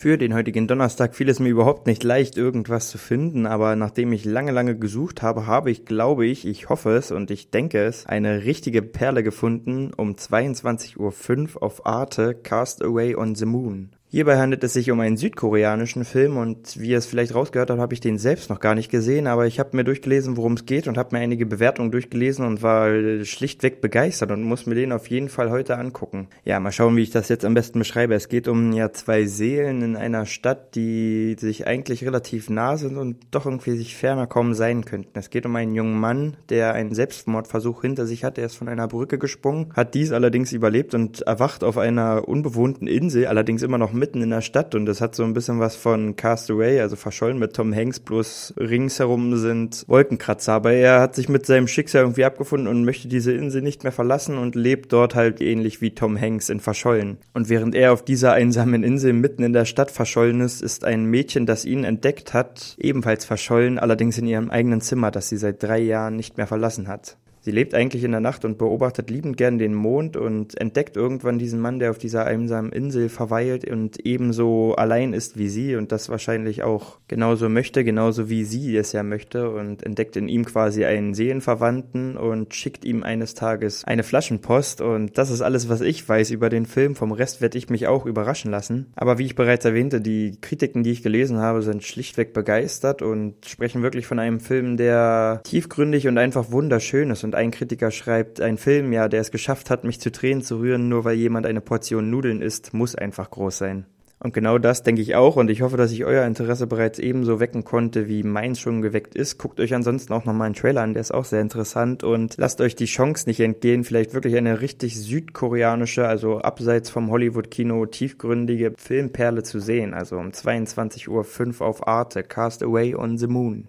Für den heutigen Donnerstag fiel es mir überhaupt nicht leicht, irgendwas zu finden, aber nachdem ich lange, lange gesucht habe, habe ich, glaube ich, ich hoffe es und ich denke es, eine richtige Perle gefunden um 22.05 Uhr auf Arte Cast Away on the Moon. Hierbei handelt es sich um einen südkoreanischen Film und wie ihr es vielleicht rausgehört habt, habe ich den selbst noch gar nicht gesehen, aber ich habe mir durchgelesen, worum es geht und habe mir einige Bewertungen durchgelesen und war schlichtweg begeistert und muss mir den auf jeden Fall heute angucken. Ja, mal schauen, wie ich das jetzt am besten beschreibe. Es geht um ja zwei Seelen in einer Stadt, die sich eigentlich relativ nah sind und doch irgendwie sich ferner kaum sein könnten. Es geht um einen jungen Mann, der einen Selbstmordversuch hinter sich hat. Er ist von einer Brücke gesprungen, hat dies allerdings überlebt und erwacht auf einer unbewohnten Insel, allerdings immer noch mitten in der Stadt und das hat so ein bisschen was von Castaway, also verschollen mit Tom Hanks, bloß ringsherum sind Wolkenkratzer. Aber er hat sich mit seinem Schicksal irgendwie abgefunden und möchte diese Insel nicht mehr verlassen und lebt dort halt ähnlich wie Tom Hanks in Verschollen. Und während er auf dieser einsamen Insel mitten in der Stadt verschollen ist, ist ein Mädchen, das ihn entdeckt hat, ebenfalls verschollen, allerdings in ihrem eigenen Zimmer, das sie seit drei Jahren nicht mehr verlassen hat. Sie lebt eigentlich in der Nacht und beobachtet liebend gern den Mond und entdeckt irgendwann diesen Mann, der auf dieser einsamen Insel verweilt und ebenso allein ist wie sie und das wahrscheinlich auch genauso möchte, genauso wie sie es ja möchte und entdeckt in ihm quasi einen Seelenverwandten und schickt ihm eines Tages eine Flaschenpost und das ist alles, was ich weiß über den Film. Vom Rest werde ich mich auch überraschen lassen. Aber wie ich bereits erwähnte, die Kritiken, die ich gelesen habe, sind schlichtweg begeistert und sprechen wirklich von einem Film, der tiefgründig und einfach wunderschön ist und ein Kritiker schreibt, ein Film, ja, der es geschafft hat, mich zu Tränen zu rühren, nur weil jemand eine Portion Nudeln isst, muss einfach groß sein. Und genau das denke ich auch und ich hoffe, dass ich euer Interesse bereits ebenso wecken konnte, wie meins schon geweckt ist. Guckt euch ansonsten auch nochmal einen Trailer an, der ist auch sehr interessant und lasst euch die Chance nicht entgehen, vielleicht wirklich eine richtig südkoreanische, also abseits vom Hollywood-Kino tiefgründige Filmperle zu sehen. Also um 22.05 Uhr auf Arte, Cast Away on the Moon.